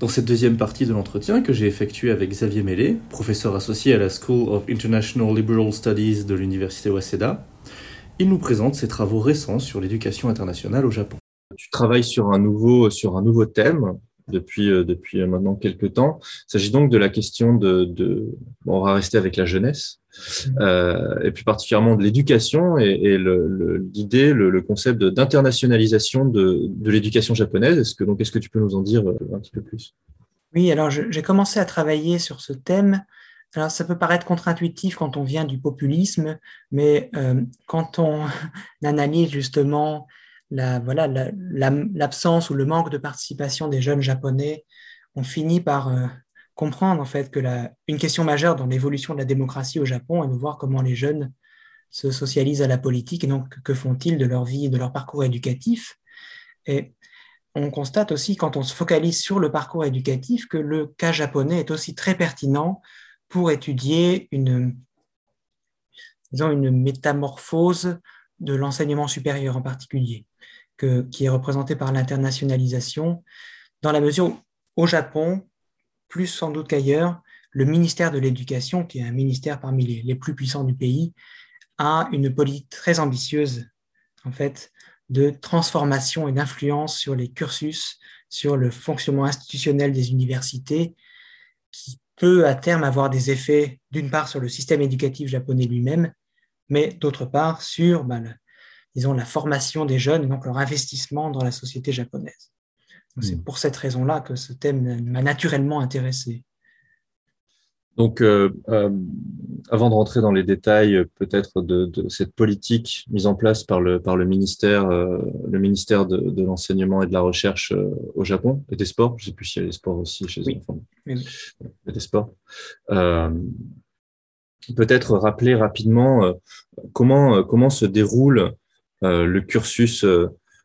Dans cette deuxième partie de l'entretien que j'ai effectué avec Xavier Mellet, professeur associé à la School of International Liberal Studies de l'Université Waseda, il nous présente ses travaux récents sur l'éducation internationale au Japon. Tu travailles sur un nouveau, sur un nouveau thème depuis, euh, depuis maintenant quelques temps. Il s'agit donc de la question de, de on va rester avec la jeunesse, mmh. euh, et plus particulièrement de l'éducation et, et l'idée, le, le, concept d'internationalisation de, de l'éducation japonaise. Est-ce que, donc, est-ce que tu peux nous en dire euh, un petit peu plus? Oui, alors j'ai commencé à travailler sur ce thème alors, ça peut paraître contre-intuitif quand on vient du populisme, mais euh, quand on analyse justement la, voilà, l'absence ou le manque de participation des jeunes japonais, on finit par euh, comprendre en fait que une question majeure dans l'évolution de la démocratie au Japon est de voir comment les jeunes se socialisent à la politique et donc que font-ils de leur vie de leur parcours éducatif. Et on constate aussi quand on se focalise sur le parcours éducatif que le cas japonais est aussi très pertinent pour étudier une, disons, une métamorphose de l'enseignement supérieur en particulier, qui est représentée par l'internationalisation, dans la mesure où, au Japon, plus sans doute qu'ailleurs, le ministère de l'Éducation, qui est un ministère parmi les, les, plus puissants du pays, a une politique très ambitieuse, en fait, de transformation et d'influence sur les cursus, sur le fonctionnement institutionnel des universités, qui peut à terme avoir des effets, d'une part, sur le système éducatif japonais lui-même, mais d'autre part, sur ben, le, disons, la formation des jeunes et donc leur investissement dans la société japonaise. C'est hmm. pour cette raison-là que ce thème m'a naturellement intéressé. Donc, euh, euh, avant de rentrer dans les détails peut-être de, de, cette politique mise en place par le, par le ministère, euh, le ministère de, de l'enseignement et de la recherche euh, au Japon et des sports, je ne sais plus s'il y a des sports aussi chez oui. eux. Enfin, oui. des sports. Euh, peut-être rappeler rapidement comment, comment se déroule le cursus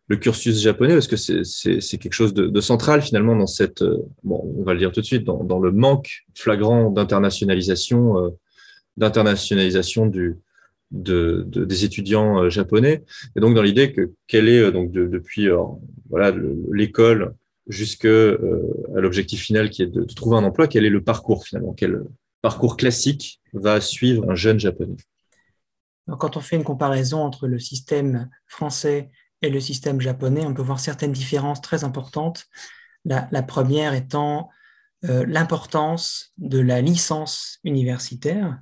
le cursus japonais parce que c'est quelque chose de, de, central finalement dans cette, euh, bon, on va le dire tout de suite, dans, dans le manque flagrant d'internationalisation, euh, d'internationalisation du, de, de, des étudiants euh, japonais. Et donc dans l'idée que quelle est donc de, depuis euh, voilà l'école jusqu'à euh, l'objectif final qui est de, de, trouver un emploi, quel est le parcours finalement, quel parcours classique va suivre un jeune japonais. Quand on fait une comparaison entre le système français et le système japonais, on peut voir certaines différences très importantes. La, première étant euh, l'importance de la licence universitaire.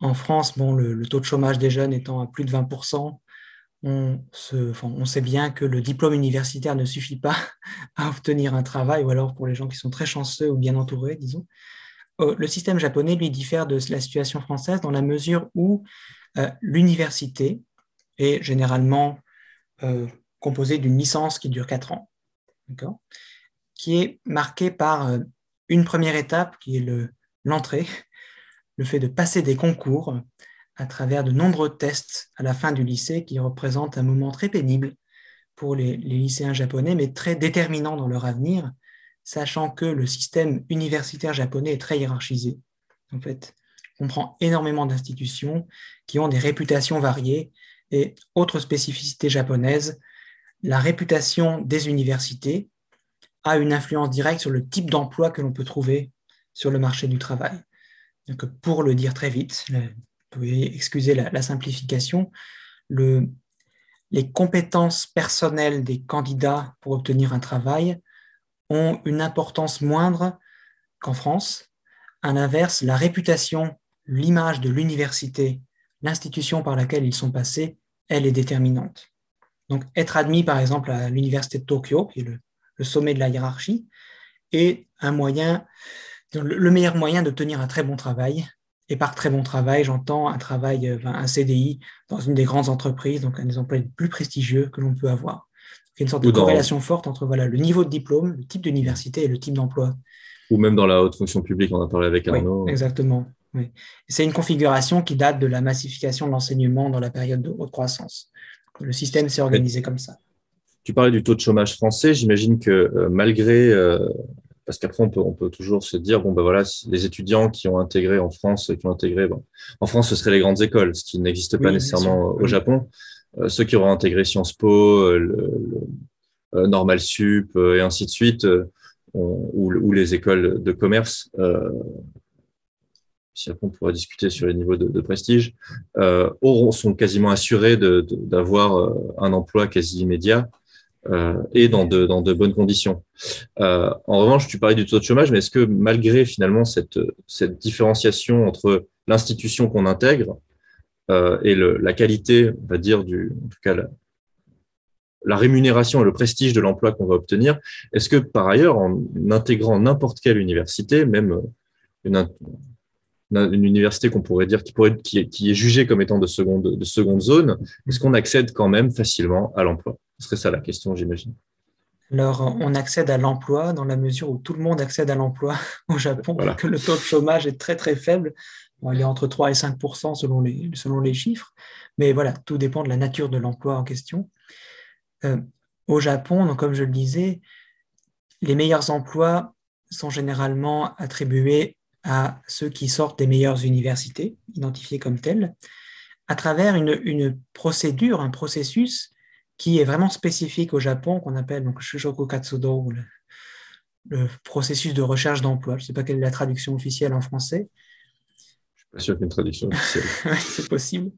En France, bon, le, taux de chômage des jeunes étant à plus de 20%, on, se, enfin, on sait bien que le diplôme universitaire ne suffit pas à obtenir un travail, ou alors pour les gens qui sont très chanceux ou bien entourés, disons. Euh, le système japonais, lui, diffère de la situation française dans la mesure où euh, l'université est généralement euh, composé d'une licence qui dure 4 ans, qui est marquée par une première étape qui est l'entrée, le, fait de passer des concours à travers de nombreux tests à la fin du lycée qui représentent un moment très pénible pour les lycéens japonais, mais très déterminant dans leur avenir, sachant que le système universitaire japonais est très hiérarchisé. En fait, on prend énormément d'institutions qui ont des réputations variées et autre spécificité japonaise, la réputation des universités a une influence directe sur le type d'emploi que l'on peut trouver sur le marché du travail. Donc, pour le dire très vite, vous pouvez excuser la, simplification, le, les compétences personnelles des candidats pour obtenir un travail ont une importance moindre qu'en France. À l'inverse, la réputation, l'image de l'université, l'institution par laquelle ils sont passés elle est déterminante. Donc, être admis, par exemple, à l'université de Tokyo, qui est le, sommet de la hiérarchie, est le meilleur moyen d'obtenir un très bon travail. Et par très bon travail, j'entends un travail, euh, un CDI dans une des grandes entreprises, donc un des emplois les plus prestigieux que l'on peut avoir. Il y a une sorte de corrélation forte entre voilà, le niveau de diplôme, le type d'université et le type d'emploi. Ou même dans la haute fonction publique, on a parlé avec Arnaud. Oui, exactement. Oui. C'est une configuration qui date de la massification de l'enseignement dans la période de haute croissance. Le système s'est organisé comme ça. Tu parlais du taux de chômage français. J'imagine que euh, malgré, euh, parce qu'après on peut, on peut toujours se dire bon ben voilà, les étudiants qui ont intégré en France, qui ont intégré, bon, en France ce seraient les grandes écoles, ce qui n'existe pas oui, nécessairement au. Japon. Euh, ceux qui auraient intégré Sciences Po, le, le Normal Sup et ainsi de suite ou, les écoles de commerce, si après on pourra discuter sur les niveaux de, prestige, auront, sont quasiment assurés d'avoir un emploi quasi immédiat et dans de, bonnes conditions. en revanche, tu parlais du taux de chômage, mais est-ce que malgré finalement cette différenciation entre l'institution qu'on intègre euh, et le, la qualité, on va dire, du, en tout cas, la, la rémunération et le prestige de l'emploi qu'on va obtenir, est-ce que par ailleurs, en intégrant n'importe quelle université, même euh, une, une université qu'on pourrait dire qui, pourrait, qui, est, qui est jugée comme étant de seconde, de seconde zone, est-ce qu'on accède quand même facilement à l'emploi? Ce serait ça la question, j'imagine. Alors, on accède à l'emploi dans la mesure où tout le monde accède à l'emploi au Japon, que le taux de chômage est très très faible il est entre 3 et 5 selon les, selon les chiffres, mais voilà, tout dépend de la nature de l'emploi en question. Euh, au Japon, donc, comme je le disais, les meilleurs emplois sont généralement attribués à ceux qui sortent des meilleures universités, identifiés comme tels, à travers une, une procédure, un processus qui est vraiment spécifique au Japon, qu'on appelle donc Katsudo, le, processus de recherche d'emploi. Je ne sais pas quelle est la traduction officielle en français, sûr qu'une traduction c'est possible.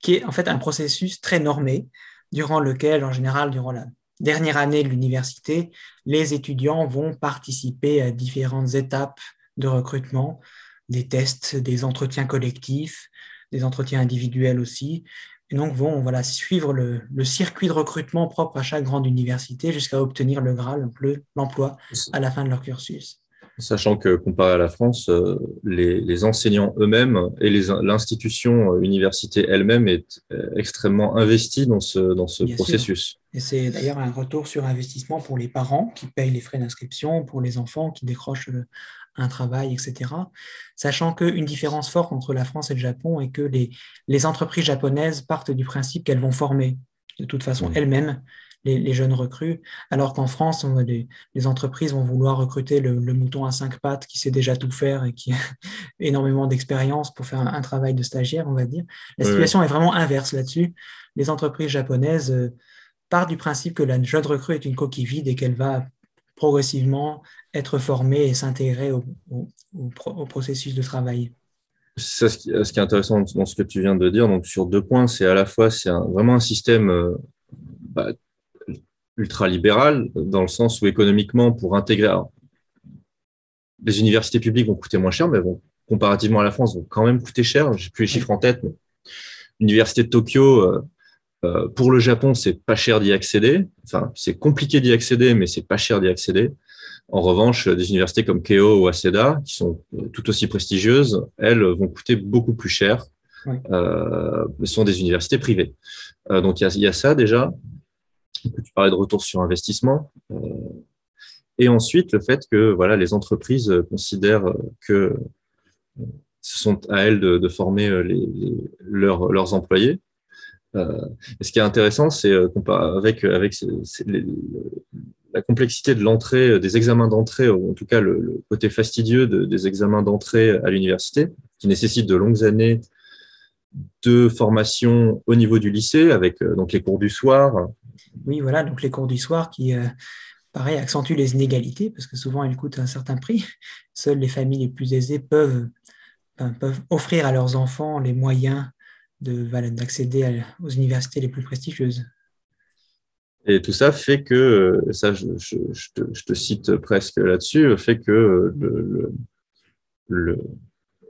Qui est en fait un processus très normé, durant lequel, en général, durant la dernière année de l'université, les étudiants vont participer à différentes étapes de recrutement, des tests, des entretiens collectifs, des entretiens individuels aussi, et donc vont voilà, suivre le, le circuit de recrutement propre à chaque grande université jusqu'à obtenir le Graal, l'emploi à la fin de leur cursus. Sachant que comparé à la France, euh, les, enseignants eux-mêmes et l'institution euh, université elle-même est euh, extrêmement investie dans ce, dans ce processus. Et c'est d'ailleurs un retour sur investissement pour les parents qui payent les frais d'inscription, pour les enfants qui décrochent un travail, etc. Sachant qu'une différence forte entre la France et le Japon est que les, les entreprises japonaises partent du principe qu'elles vont former de toute façon elles-mêmes les, jeunes recrues, alors qu'en France, on les, entreprises vont vouloir recruter le, mouton à cinq pattes qui sait déjà tout faire et qui a énormément d'expérience pour faire un, travail de stagiaire, on va dire. La situation est vraiment inverse là-dessus. Les entreprises japonaises euh, partent du principe que la jeune recrue est une coquille vide et qu'elle va progressivement être formée et s'intégrer au, processus de travail. ce, qui, est intéressant dans ce que tu viens de dire, donc sur deux points, c'est à la fois c'est vraiment un système euh, bah, ultra-libéral, dans le sens où économiquement, pour intégrer... les universités publiques vont coûter moins cher, mais vont, comparativement à la France, vont quand même coûter cher. J'ai plus les chiffres en tête. L'université de Tokyo, euh, euh, pour le Japon, c'est pas cher d'y accéder. Enfin, c'est compliqué d'y accéder, mais c'est pas cher d'y accéder. En revanche, des universités comme Keio ou Aseda, qui sont euh, tout aussi prestigieuses, elles vont coûter beaucoup plus cher. Euh, ce sont des universités privées. donc il y, y, a ça déjà tu parlais de retour sur investissement. Euh, et ensuite, le fait que voilà, les entreprises considèrent que ce sont à elles de, former les, leurs, employés. Euh, et ce qui est intéressant, c'est euh, avec, avec la complexité de l'entrée, des examens d'entrée, ou en tout cas le, côté fastidieux des examens d'entrée à l'université, qui nécessitent de longues années de formation au niveau du lycée, avec donc les cours du soir, oui, voilà, donc les cours du soir qui, euh, pareil, accentuent les inégalités parce que souvent elles coûtent un certain prix. Seules les familles les plus aisées peuvent, peuvent offrir à leurs enfants les moyens d'accéder aux universités les plus prestigieuses. Et tout ça fait que, euh, ça je, te, cite presque là-dessus, fait que le,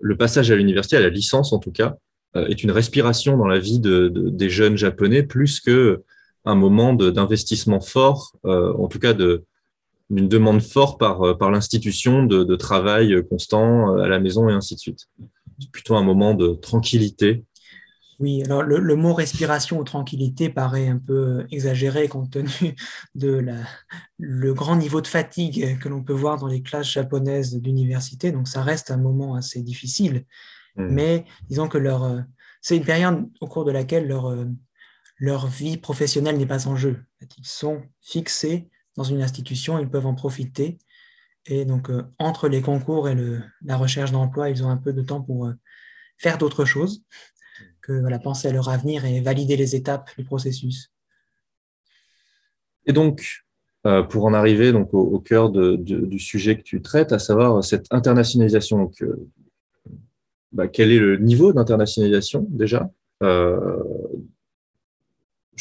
le passage à l'université, à la licence en tout cas, euh, est une respiration dans la vie de, des jeunes japonais plus que un moment d'investissement fort, euh, en tout cas d'une demande forte par, euh, l'institution de, travail constant euh, à la maison et ainsi de suite. C'est plutôt un moment de tranquillité. Oui, alors le, mot respiration ou tranquillité paraît un peu exagéré compte tenu de le grand niveau de fatigue que l'on peut voir dans les classes japonaises d'université. Donc ça reste un moment assez difficile. Hmm. Mais disons que leur, c'est une période au cours de laquelle leur, leur vie professionnelle n'est pas en jeu. Ils sont fixés dans une institution, ils peuvent en profiter. Et donc, euh, entre les concours et le, la recherche d'emploi, ils ont un peu de temps pour euh, faire d'autres choses que voilà, penser à leur avenir et valider les étapes du processus. Et donc, euh, pour en arriver donc au, cœur du sujet que tu traites, à savoir cette internationalisation. Donc, euh, bah, quel est le niveau d'internationalisation déjà? Je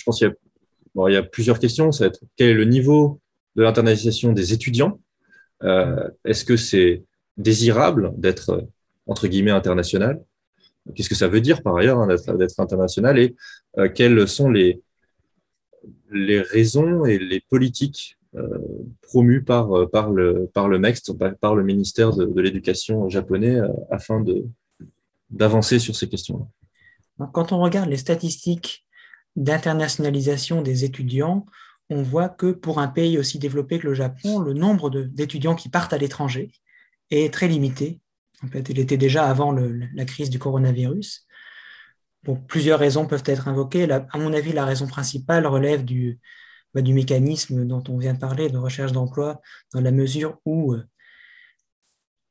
pense qu'il y, y, a plusieurs questions. Ça va être quel est le niveau de l'internationalisation des étudiants? Est-ce que c'est désirable d'être entre guillemets international? Qu'est-ce que ça veut dire par ailleurs hein, d'être international? Et quelles sont les, les raisons et les politiques euh, promues par, euh, par, le, par le MEXT, par le ministère de, l'Éducation japonais, euh, afin d'avancer sur ces questions-là. Quand on regarde les statistiques d'internationalisation des étudiants, on voit que pour un pays aussi développé que le Japon, le nombre d'étudiants qui partent à l'étranger est très limité. En fait, il était déjà avant la crise du coronavirus plusieurs raisons peuvent être invoquées. à mon avis, la raison principale relève du, bah, du mécanisme dont on vient de parler, de recherche d'emploi, dans la mesure où euh,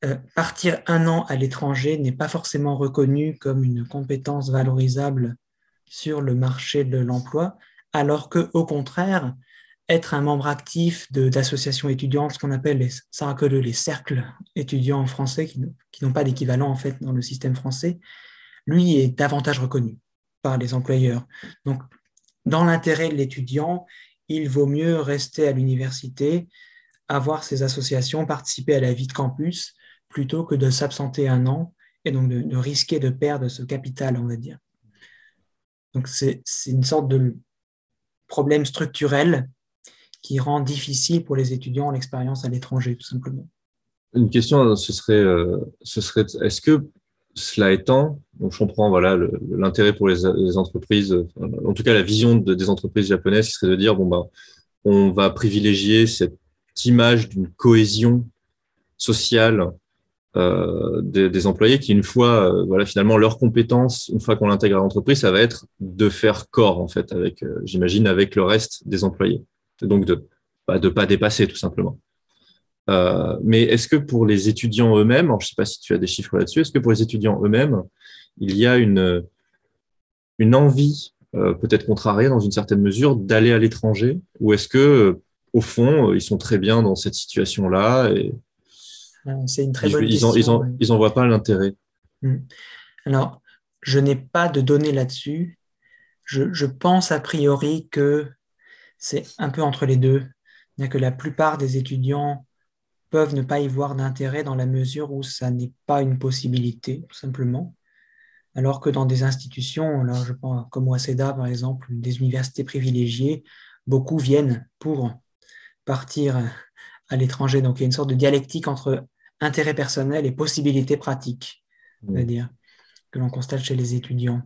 euh, partir un an à l'étranger n'est pas forcément reconnu comme une compétence valorisable sur le marché de l'emploi, alors que, au contraire, être un membre actif d'associations étudiantes, ce qu'on appelle les, les cercles étudiants français, qui, qui n'ont pas d'équivalent en fait dans le système français, lui est davantage reconnu par les employeurs. Donc, dans l'intérêt de l'étudiant, il vaut mieux rester à l'université, avoir ses associations, participer à la vie de campus, plutôt que de s'absenter un an et donc de, risquer de perdre ce capital, on va dire. Donc, c'est une sorte de problème structurel qui rend difficile pour les étudiants l'expérience à l'étranger, tout simplement. Une question, ce serait, euh, ce serait est-ce que cela étant, donc je comprends voilà l'intérêt pour les, entreprises, en tout cas la vision des entreprises japonaises, qui serait de dire bon bah on va privilégier cette image d'une cohésion sociale euh, des, employés qui une fois euh, voilà finalement leurs compétences une fois qu'on l'intègre à l'entreprise ça va être de faire corps en fait avec euh, j'imagine avec le reste des employés. Donc de bah, de pas dépasser tout simplement. Euh, mais est-ce que pour les étudiants eux-mêmes, je ne sais pas si tu as des chiffres là-dessus, est-ce que pour les étudiants eux-mêmes, il y a une, une envie, euh, peut-être contrariée dans une certaine mesure, d'aller à l'étranger? Ou est-ce que, euh, au fond, ils sont très bien dans cette situation-là et C'est une très bonne ils, question. Ils n'en voient pas l'intérêt. Hmm. Alors, je n'ai pas de données là-dessus. Je, je, pense a priori que c'est un peu entre les deux. Que la plupart des étudiants peuvent ne pas y voir d'intérêt dans la mesure où ça n'est pas une possibilité, tout simplement. Alors que dans des institutions, là, je pense comme Waseda par exemple, des universités privilégiées, beaucoup viennent pour partir à l'étranger. Donc il y a une sorte de dialectique entre intérêt personnel et possibilité pratique, mmh. c'est-à-dire que l'on constate chez les étudiants.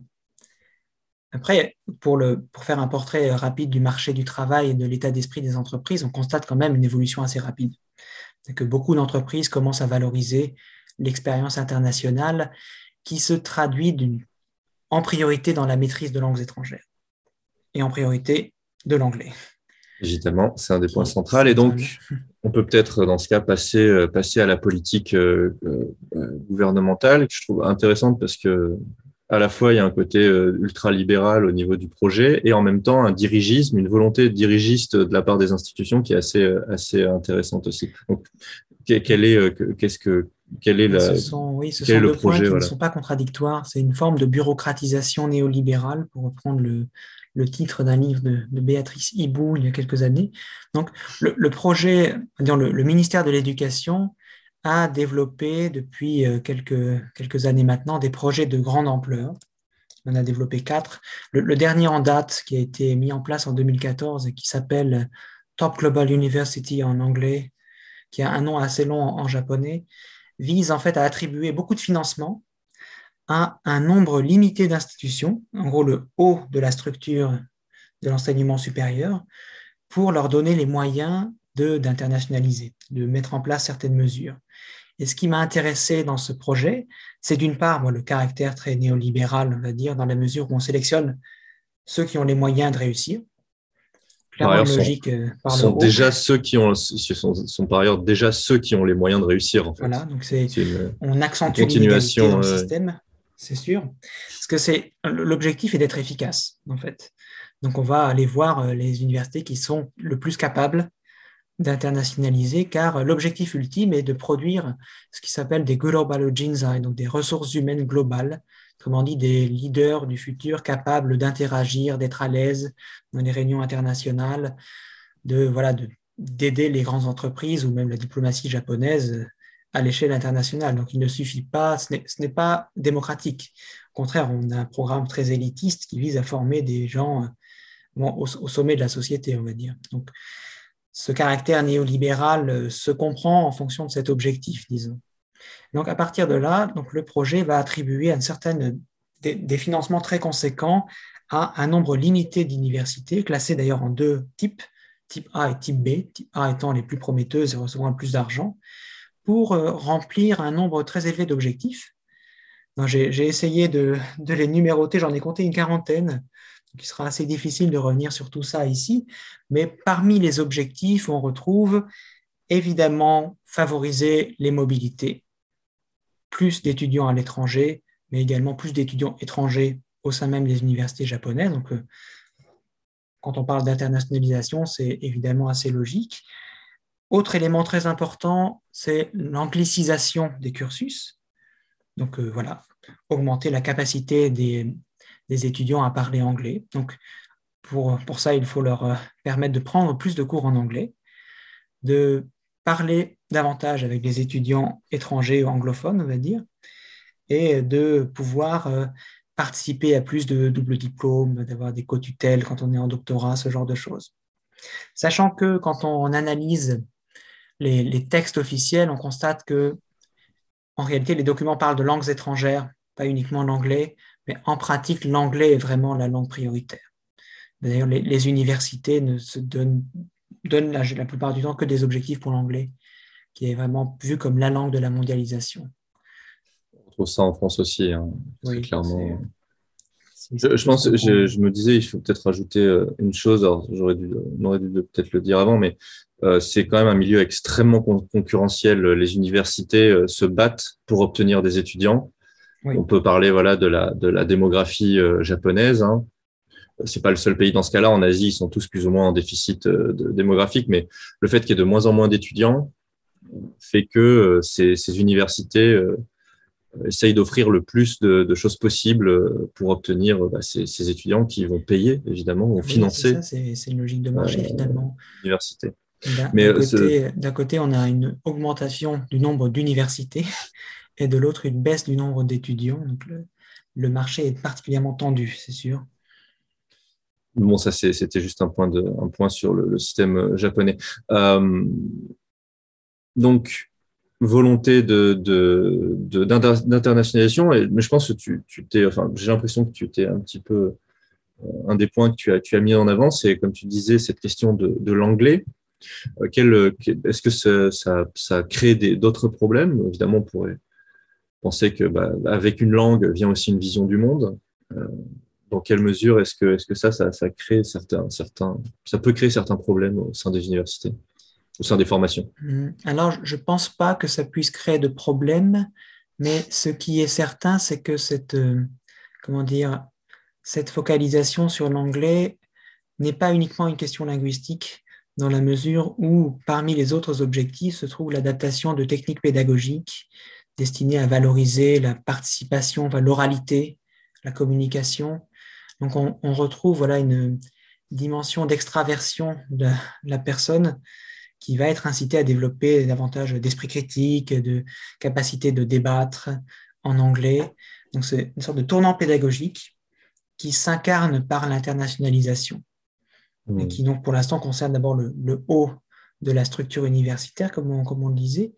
Après, pour, le, pour faire un portrait rapide du marché du travail et de l'état d'esprit des entreprises, on constate quand même une évolution assez rapide c'est que beaucoup d'entreprises commencent à valoriser l'expérience internationale qui se traduit en priorité dans la maîtrise de langues étrangères et en priorité de l'anglais. Évidemment, c'est un des points centraux. Et donc, on peut peut-être dans ce cas passer, euh, passer à la politique euh, euh, gouvernementale que je trouve intéressante parce que à la fois il y a un côté ultra-libéral au niveau du projet et en même temps un dirigisme, une volonté dirigiste de la part des institutions qui est assez, assez intéressante aussi. Donc, quel est, qu'est-ce que, quel est, la, ce sont, oui, ce sont deux points qui ne sont pas contradictoires. C'est une forme de bureaucratisation néolibérale, pour reprendre le, le titre d'un livre de, Béatrice Hibou il y a quelques années. Donc, le, projet, le, le ministère de l'Éducation a développé depuis euh, quelques, quelques années maintenant des projets de grande ampleur. On a développé quatre. Le, dernier en date, qui a été mis en place en 2014 et qui s'appelle Top Global University en anglais, qui a un nom assez long en, japonais, vise en fait à attribuer beaucoup de financement à un nombre limité d'institutions, en gros le haut de la structure de l'enseignement supérieur, pour leur donner les moyens d'internationaliser, de, mettre en place certaines mesures. Et ce qui m'a intéressé dans ce projet, c'est d'une part moi, le caractère très néolibéral, on va dire, dans la mesure où on sélectionne ceux qui ont les moyens de réussir. Clairement logique euh, par sont déjà ceux qui ont sont, sont, par ailleurs déjà ceux qui ont les moyens de réussir. En fait. Voilà, donc c'est on accentue l'inégalité dans le système, c'est sûr, parce que c'est l'objectif est d'être efficace en fait. Donc on va aller voir euh, les universités qui sont le plus capables d'internationaliser car l'objectif ultime est de produire ce qui s'appelle des global donc des ressources humaines globales, autrement dit des leaders du futur capables d'interagir, d'être à l'aise dans les réunions internationales, de voilà d'aider les grandes entreprises ou même la diplomatie japonaise à l'échelle internationale. Donc il ne suffit pas, ce n'est pas démocratique. Au contraire, on a un programme très élitiste qui vise à former des gens au, au, sommet de la société, on va dire. Donc ce caractère néolibéral euh, se comprend en fonction de cet objectif, disons. Donc, à partir de là, donc, le projet va attribuer une certaine, des, financements très conséquents à un nombre limité d'universités, classées d'ailleurs en deux types, type A et type B, type A étant les plus prometteuses et recevant le plus d'argent, pour euh, remplir un nombre très élevé d'objectifs. J'ai essayé de, les numéroter, j'en ai compté une quarantaine, il sera assez difficile de revenir sur tout ça ici, mais parmi les objectifs, on retrouve évidemment favoriser les mobilités, plus d'étudiants à l'étranger, mais également plus d'étudiants étrangers au sein même des universités japonaises. Donc, euh, quand on parle d'internationalisation, c'est évidemment assez logique. Autre élément très important, c'est l'anglicisation des cursus. Donc euh, voilà, augmenter la capacité des, étudiants à parler anglais. Donc, pour, ça, il faut leur euh, permettre de prendre plus de cours en anglais, de parler davantage avec des étudiants étrangers ou anglophones, on va dire, et de pouvoir euh, participer à plus de double diplômes, d'avoir des co-tutelles quand on est en doctorat, ce genre de choses. Sachant que quand on analyse les, les textes officiels, on constate que en réalité, les documents parlent de langues étrangères, pas uniquement l'anglais, mais en pratique, l'anglais est vraiment la langue prioritaire. D'ailleurs, les, universités ne se donnent, donnent la, plupart du temps que des objectifs pour l'anglais, qui est vraiment vu comme la langue de la mondialisation. On trouve ça en France aussi, hein. oui, clairement. Je, pense, je, me disais, il faut peut-être rajouter euh, une chose. j'aurais dû, on aurait dû peut-être le dire avant, mais euh, c'est quand même un milieu extrêmement concurrentiel. Les universités euh, se battent pour obtenir des étudiants. On peut parler voilà de la de la démographie euh, japonaise. Hein. C'est pas le seul pays dans ce cas-là. En Asie, ils sont tous plus ou moins en déficit démographique, mais le fait qu'il y ait de moins en moins d'étudiants fait que ces, ces, universités essayent d'offrir le plus de, de, choses possibles pour obtenir bah, ces, ces, étudiants qui vont payer, évidemment, vont financer. C'est une logique de marché finalement. L'université. D'un côté, côté, on a une augmentation du nombre d'universités et de l'autre une baisse du nombre d'étudiants. Donc le, marché est particulièrement tendu, c'est sûr. Bon, ça c'était juste un point, de, un point sur le, système euh, japonais. Euh, donc, volonté de, d'internationalisation, mais je pense que tu, t'es, enfin, j'ai l'impression que tu t'es un petit peu, euh, un des points que tu as, mis en avant, c'est comme tu disais, cette question de, l'anglais. est-ce que ça, ça, crée d'autres problèmes? Évidemment, on pourrait penser que bah, avec une langue vient aussi une vision du monde. Euh, dans quelle mesure est-ce que, ça, ça, crée certains, certains, ça peut créer certains problèmes au sein des universités, au sein des formations mmh. Alors, je ne pense pas que ça puisse créer de problèmes, mais ce qui est certain, c'est que cette, euh, comment dire, cette focalisation sur l'anglais n'est pas uniquement une question linguistique, dans la mesure où, parmi les autres objectifs, se trouve l'adaptation de techniques pédagogiques destiné à valoriser la participation, l'oralité, la communication. Donc on, retrouve voilà une dimension d'extraversion de la personne qui va être incitée à développer davantage d'esprit critique, de capacité de débattre en anglais. Donc c'est une sorte de tournant pédagogique qui s'incarne par l'internationalisation et mmh. qui donc pour l'instant concerne d'abord le, haut de la structure universitaire, comme comme on le disait,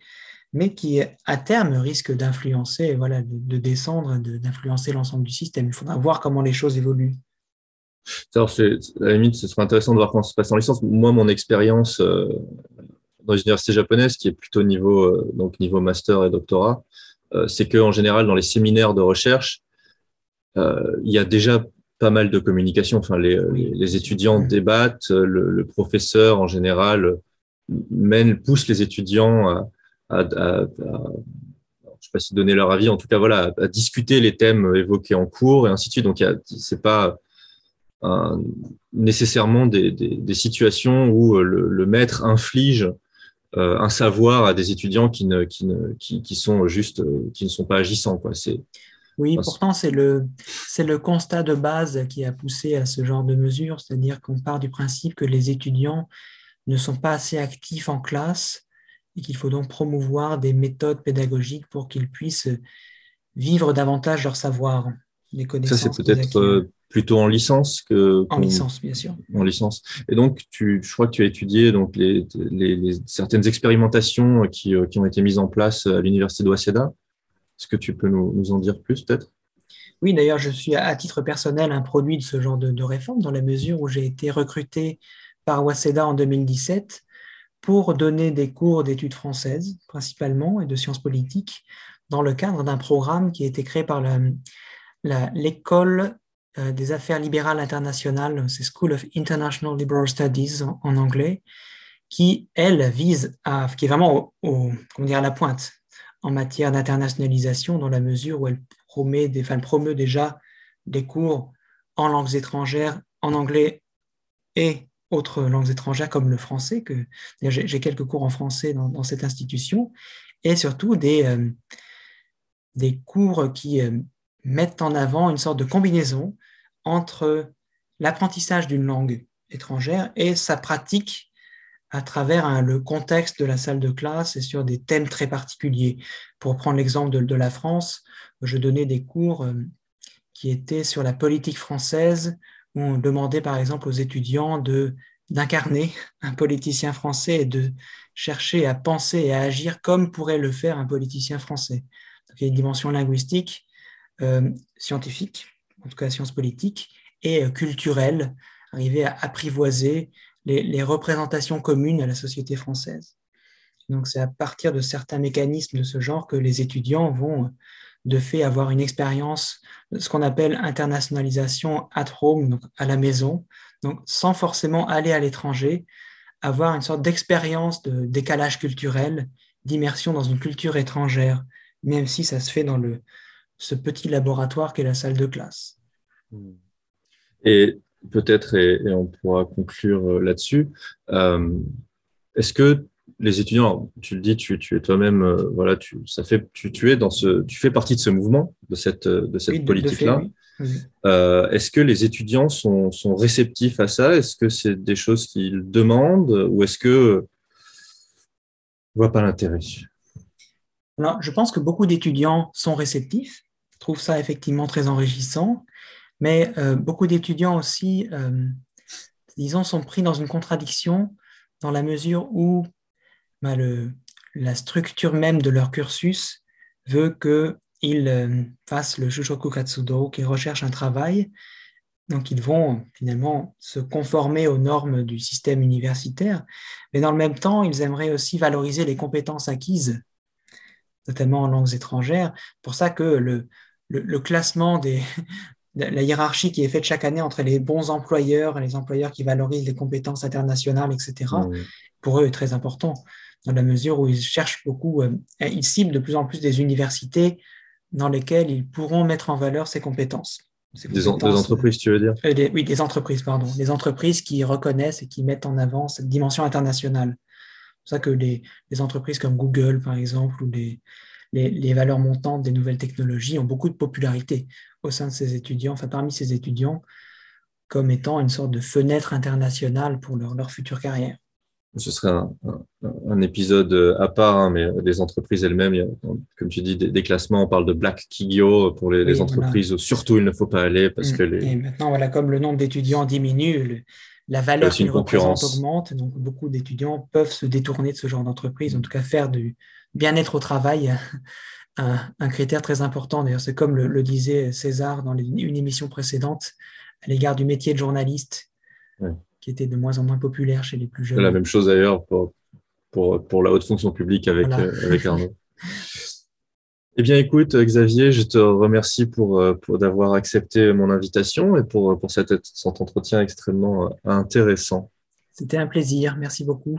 mais qui à terme risque d'influencer, voilà, de, descendre, d'influencer l'ensemble du système. Il faudra voir comment les choses évoluent. Alors, à la limite, ce serait intéressant de voir comment ça se passe en licence. Moi, mon expérience euh, dans les universités japonaises, qui est plutôt niveau, euh, donc niveau master et doctorat, euh, c'est qu'en général, dans les séminaires de recherche, il y a déjà pas mal de communication. Enfin, les, les, étudiants débattent, le, le, professeur en général mène, pousse les étudiants à, à, à, je sais pas si donner leur avis, en tout cas voilà, à discuter les thèmes évoqués en cours et ainsi de suite. Donc c'est pas nécessairement des, situations où le, maître inflige un savoir à des étudiants qui ne, qui ne, qui, sont juste, qui ne sont pas agissants. Quoi. C'est, oui, pourtant, c'est le, c'est le constat de base qui a poussé à ce genre de mesures, c'est-à-dire qu'on part du principe que les étudiants ne sont pas assez actifs en classe et qu'il faut donc promouvoir des méthodes pédagogiques pour qu'ils puissent vivre davantage leur savoir, les connaissances. Ça, c'est peut-être euh, plutôt en licence que. En licence, bien sûr. En licence. Et donc, tu, je crois que tu as étudié donc, les, les, certaines expérimentations qui, euh, qui, ont été mises en place à l'Université de Waseda. Est-ce que tu peux nous, en dire plus peut-être? Oui, d'ailleurs, je suis à titre personnel un produit de ce genre de, réforme dans la mesure où j'ai été recruté par Waseda en 2017 pour donner des cours d'études françaises principalement et de sciences politiques dans le cadre d'un programme qui a été créé par l'école des affaires libérales internationales, c'est School of International Liberal Studies en, anglais, qui, elle, vise à, qui est vraiment au, comment dire, à la pointe en matière d'internationalisation dans la mesure où elle promet des, promeut déjà des cours en langues étrangères, en anglais et autres langues étrangères comme le français, que j'ai quelques cours en français dans, cette institution, et surtout des, euh, des cours qui euh, mettent en avant une sorte de combinaison entre l'apprentissage d'une langue étrangère et sa pratique à travers le contexte de la salle de classe et sur des thèmes très particuliers. Pour prendre l'exemple de, la France, je donnais des cours euh, qui étaient sur la politique française, où on demandait par exemple aux étudiants de d'incarner un politicien français et de chercher à penser et à agir comme pourrait le faire un politicien français. Il y a une dimension linguistique, scientifique, en tout cas sciences politiques, et euh, culturelle, arriver à apprivoiser les, représentations communes à la société française. Donc c'est à partir de certains mécanismes de ce genre que les étudiants vont de fait avoir une expérience de ce qu'on appelle internationalisation at home, donc à la maison, donc sans forcément aller à l'étranger, avoir une sorte d'expérience de décalage culturel, d'immersion dans une culture étrangère, même si ça se fait dans le, ce petit laboratoire qu'est la salle de classe. Et peut-être, et, on pourra conclure euh, là-dessus. Euh, est-ce que les étudiants, tu le dis, tu, es toi-même, euh, voilà, tu, ça fait, tu, es dans ce, tu fais partie de ce mouvement, de cette, de cette politique-là. est-ce que les étudiants sont, sont réceptifs à ça? Est-ce que c'est des choses qu'ils demandent ou est-ce que ne voient pas l'intérêt? Je pense que beaucoup d'étudiants sont réceptifs, trouvent ça effectivement très enrichissant. Mais euh, beaucoup d'étudiants aussi, euh, disons, sont pris dans une contradiction dans la mesure où bah, la structure même de leur cursus veut qu'ils euh, fassent le Shushoku Katsudo, qu'ils recherchent un travail. Donc, ils vont finalement se conformer aux normes du système universitaire. Mais dans le même temps, ils aimeraient aussi valoriser les compétences acquises, notamment en langues étrangères. pour ça que le, le classement des, la hiérarchie qui est faite chaque année entre les bons employeurs et les employeurs qui valorisent les compétences internationales, etc., pour eux est très important, dans la mesure où ils cherchent beaucoup, euh, ils ciblent de plus en plus des universités dans lesquelles ils pourront mettre en valeur ces compétences. des, entreprises, tu veux dire? euh, Oui, des entreprises, pardon. Des entreprises qui reconnaissent et qui mettent en avant cette dimension internationale. C'est pour ça que les, les, entreprises comme Google, par exemple, ou les, les, valeurs montantes des nouvelles technologies ont beaucoup de popularité au sein de ces étudiants, enfin parmi ces étudiants, comme étant une sorte de fenêtre internationale pour leur, future carrière. Ce serait un, épisode à part, hein, mais les entreprises elles-mêmes, comme tu dis, des, classements, on parle de Black Kigyo pour les, entreprises, surtout il ne faut pas aller parce que les... Et maintenant, voilà, comme le nombre d'étudiants diminue, la valeur qu'ils représentent augmente, donc beaucoup d'étudiants peuvent se détourner de ce genre d'entreprise, en tout cas faire du, bien-être au travail, un, critère très important. D'ailleurs, c'est comme le, disait César dans une émission précédente à l'égard du métier de journaliste, qui était de moins en moins populaire chez les plus jeunes. La même chose d'ailleurs pour, pour, pour, la haute fonction publique avec, euh, avec Arnaud. Eh bien, écoute, Xavier, je te remercie pour, euh, pour d'avoir accepté mon invitation et pour, pour cet, cet entretien extrêmement euh, intéressant. C'était un plaisir. Merci beaucoup.